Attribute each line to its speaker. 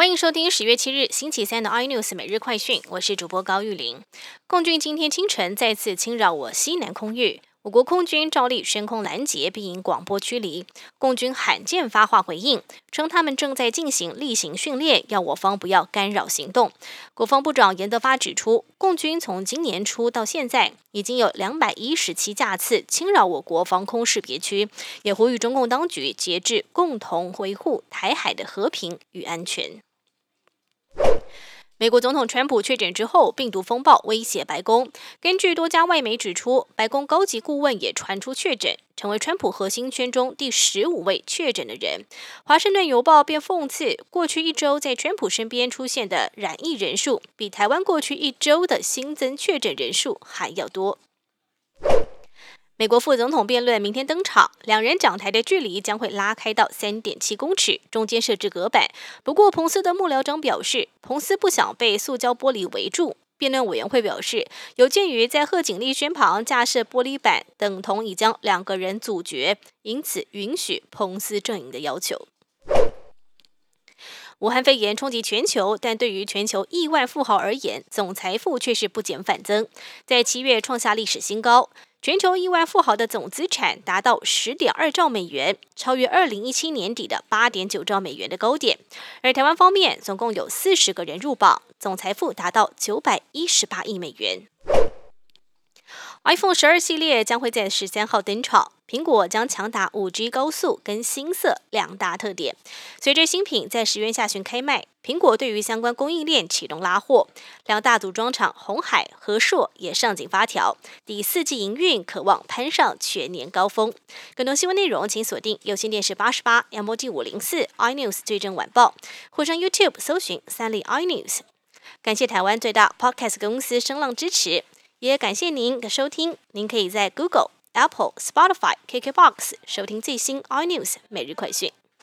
Speaker 1: 欢迎收听十月七日星期三的 iNews 每日快讯，我是主播高玉玲。共军今天清晨再次侵扰我西南空域。我国空军照例升空拦截，并广播驱离。共军罕见发话回应，称他们正在进行例行训练，要我方不要干扰行动。国防部长严德发指出，共军从今年初到现在，已经有两百一十七架次侵扰我国防空识别区，也呼吁中共当局节制，共同维护台海的和平与安全。美国总统川普确诊之后，病毒风暴威胁白宫。根据多家外媒指出，白宫高级顾问也传出确诊，成为川普核心圈中第十五位确诊的人。华盛顿邮报便讽刺，过去一周在川普身边出现的染疫人数，比台湾过去一周的新增确诊人数还要多。美国副总统辩论明天登场，两人讲台的距离将会拉开到三点七公尺，中间设置隔板。不过，彭斯的幕僚长表示，彭斯不想被塑胶玻璃围住。辩论委员会表示，有鉴于在贺锦丽身旁架设玻璃板，等同已将两个人阻绝，因此允许彭斯阵营的要求。武汉肺炎冲击全球，但对于全球亿万富豪而言，总财富却是不减反增，在七月创下历史新高。全球亿万富豪的总资产达到十点二兆美元，超越二零一七年底的八点九兆美元的高点。而台湾方面，总共有四十个人入榜，总财富达到九百一十八亿美元。iPhone 十二系列将会在十三号登场。苹果将强打五 G 高速跟新色两大特点。随着新品在十月下旬开卖，苹果对于相关供应链启动拉货，两大组装厂红海、和硕也上紧发条，第四季营运渴望攀上全年高峰。更多新闻内容，请锁定有线电视八十八、MOD 五零四 iNews 最正晚报，或上 YouTube 搜寻三立 iNews。感谢台湾最大 Podcast 公司声浪支持，也感谢您的收听。您可以在 Google。Apple、Spotify、KKBox 收听最新 iNews 每日快讯。